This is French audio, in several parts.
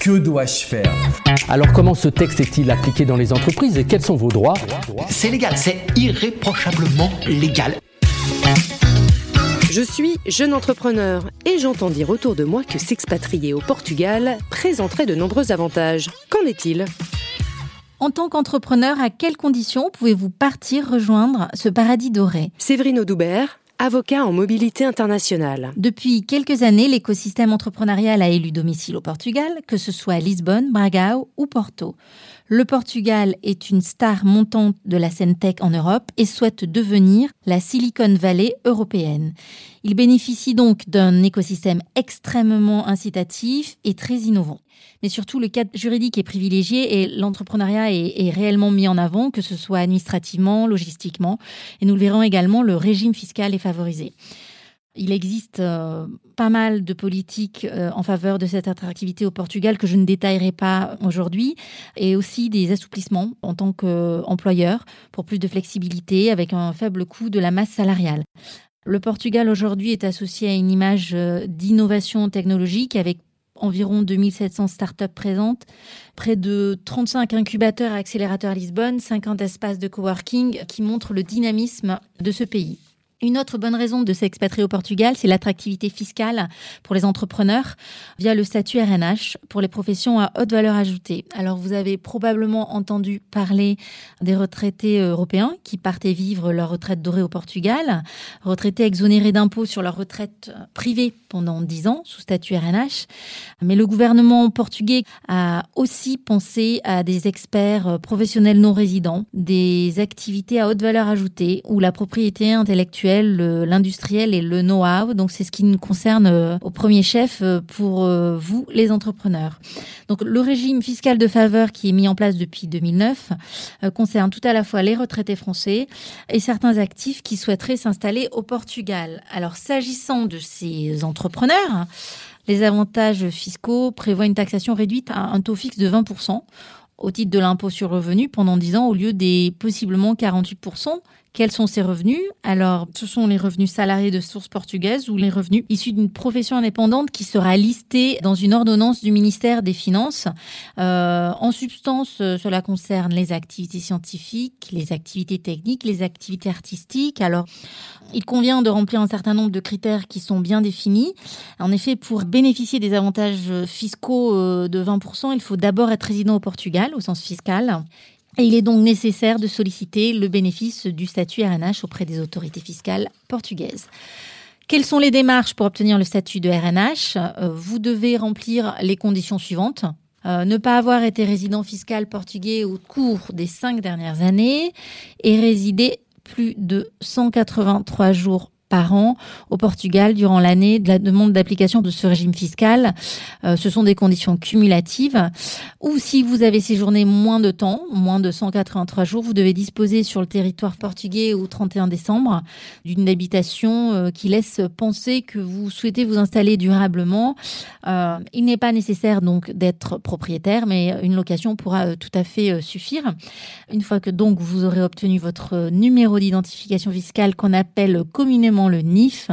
Que dois-je faire Alors comment ce texte est-il appliqué dans les entreprises et quels sont vos droits C'est légal, c'est irréprochablement légal. Je suis jeune entrepreneur et j'entends dire autour de moi que s'expatrier au Portugal présenterait de nombreux avantages. Qu'en est-il En tant qu'entrepreneur, à quelles conditions pouvez-vous partir rejoindre ce paradis doré? Séverine Audoubert, avocat en mobilité internationale. Depuis quelques années, l'écosystème entrepreneurial a élu domicile au Portugal, que ce soit à Lisbonne, Bragao ou Porto. Le Portugal est une star montante de la scène tech en Europe et souhaite devenir la Silicon Valley européenne. Il bénéficie donc d'un écosystème extrêmement incitatif et très innovant. Mais surtout, le cadre juridique est privilégié et l'entrepreneuriat est, est, réellement mis en avant, que ce soit administrativement, logistiquement. Et nous le verrons également, le régime fiscal est favorisé. Il existe euh, pas mal de politiques euh, en faveur de cette attractivité au Portugal que je ne détaillerai pas aujourd'hui, et aussi des assouplissements en tant qu'employeur pour plus de flexibilité avec un faible coût de la masse salariale. Le Portugal aujourd'hui est associé à une image euh, d'innovation technologique avec environ 2700 startups présentes, près de 35 incubateurs et accélérateurs à Lisbonne, 50 espaces de coworking qui montrent le dynamisme de ce pays. Une autre bonne raison de s'expatrier au Portugal, c'est l'attractivité fiscale pour les entrepreneurs via le statut RNH pour les professions à haute valeur ajoutée. Alors vous avez probablement entendu parler des retraités européens qui partaient vivre leur retraite dorée au Portugal, retraités exonérés d'impôts sur leur retraite privée pendant 10 ans sous statut RNH. Mais le gouvernement portugais a aussi pensé à des experts professionnels non résidents, des activités à haute valeur ajoutée où la propriété intellectuelle l'industriel et le know-how. Donc c'est ce qui nous concerne euh, au premier chef euh, pour euh, vous, les entrepreneurs. Donc le régime fiscal de faveur qui est mis en place depuis 2009 concerne tout à la fois les retraités français et certains actifs qui souhaiteraient s'installer au Portugal. Alors s'agissant de ces entrepreneurs, les avantages fiscaux prévoient une taxation réduite à un taux fixe de 20% au titre de l'impôt sur le revenu pendant 10 ans au lieu des possiblement 48% quels sont ces revenus? Alors, ce sont les revenus salariés de source portugaise ou les revenus issus d'une profession indépendante qui sera listée dans une ordonnance du ministère des Finances. Euh, en substance, euh, cela concerne les activités scientifiques, les activités techniques, les activités artistiques. Alors, il convient de remplir un certain nombre de critères qui sont bien définis. En effet, pour bénéficier des avantages fiscaux euh, de 20%, il faut d'abord être résident au Portugal au sens fiscal. Il est donc nécessaire de solliciter le bénéfice du statut RNH auprès des autorités fiscales portugaises. Quelles sont les démarches pour obtenir le statut de RNH Vous devez remplir les conditions suivantes. Euh, ne pas avoir été résident fiscal portugais au cours des cinq dernières années et résider plus de 183 jours par an au Portugal durant l'année de la demande d'application de ce régime fiscal. Euh, ce sont des conditions cumulatives. Ou si vous avez séjourné moins de temps, moins de 183 jours, vous devez disposer sur le territoire portugais au 31 décembre d'une habitation euh, qui laisse penser que vous souhaitez vous installer durablement. Euh, il n'est pas nécessaire donc d'être propriétaire, mais une location pourra tout à fait suffire. Une fois que donc vous aurez obtenu votre numéro d'identification fiscale qu'on appelle communément le NIF,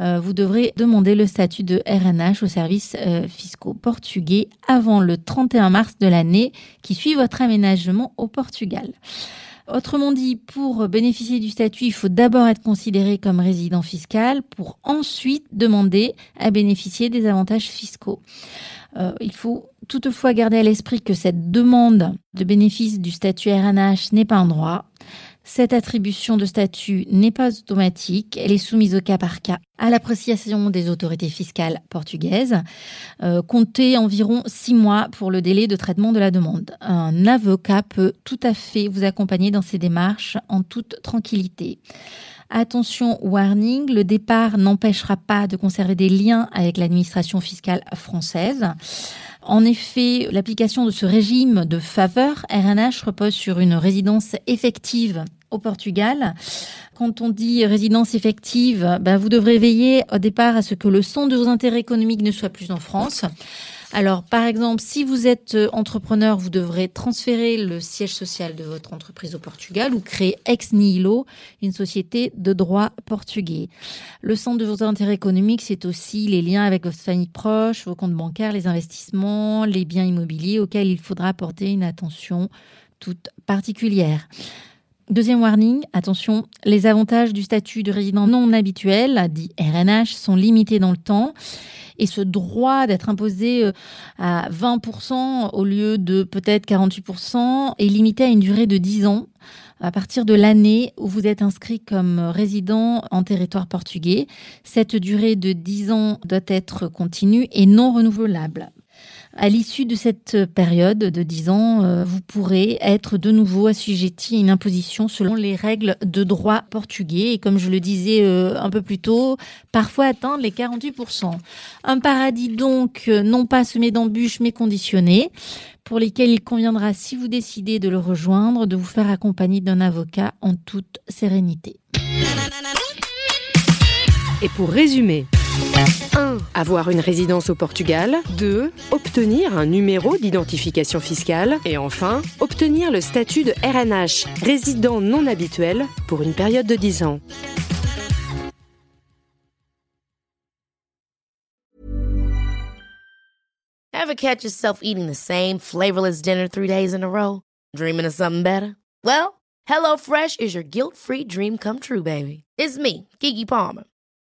euh, vous devrez demander le statut de RNH au service euh, fiscaux portugais avant le 31 mars de l'année qui suit votre aménagement au Portugal. Autrement dit, pour bénéficier du statut, il faut d'abord être considéré comme résident fiscal pour ensuite demander à bénéficier des avantages fiscaux. Euh, il faut toutefois garder à l'esprit que cette demande de bénéfice du statut RNH n'est pas un droit. Cette attribution de statut n'est pas automatique, elle est soumise au cas par cas à l'appréciation des autorités fiscales portugaises. Euh, comptez environ six mois pour le délai de traitement de la demande. Un avocat peut tout à fait vous accompagner dans ces démarches en toute tranquillité. Attention, warning, le départ n'empêchera pas de conserver des liens avec l'administration fiscale française. En effet, l'application de ce régime de faveur RNH repose sur une résidence effective au Portugal. Quand on dit résidence effective, ben vous devrez veiller au départ à ce que le centre de vos intérêts économiques ne soit plus en France. Alors, par exemple, si vous êtes euh, entrepreneur, vous devrez transférer le siège social de votre entreprise au Portugal ou créer ex nihilo une société de droit portugais. Le centre de vos intérêts économiques, c'est aussi les liens avec votre famille proche, vos comptes bancaires, les investissements, les biens immobiliers auxquels il faudra porter une attention toute particulière. Deuxième warning, attention, les avantages du statut de résident non habituel, dit RNH, sont limités dans le temps et ce droit d'être imposé euh, à 20% au lieu de peut-être 48% est limité à une durée de 10 ans à partir de l'année où vous êtes inscrit comme résident en territoire portugais. Cette durée de 10 ans doit être continue et non renouvelable. À l'issue de cette période de 10 ans, euh, vous pourrez être de nouveau assujetti à une imposition selon les règles de droit portugais et comme je le disais euh, un peu plus tôt, parfois atteindre les 48%. Un paradis donc euh, non pas semé d'embûches mais conditionné pour lesquels il conviendra, si vous décidez de le rejoindre, de vous faire accompagner d'un avocat en toute sérénité. Et pour résumer, 1. Avoir une résidence au Portugal. 2. Obtenir un numéro d'identification fiscale. Et enfin, obtenir le statut de RNH, résident non habituel, pour une période de 10 ans. Ever catch yourself eating the same flavorless dinner three days in a row? Dreaming of something better? Well, HelloFresh is your guilt-free dream come true, baby. It's me, Kiki Palmer.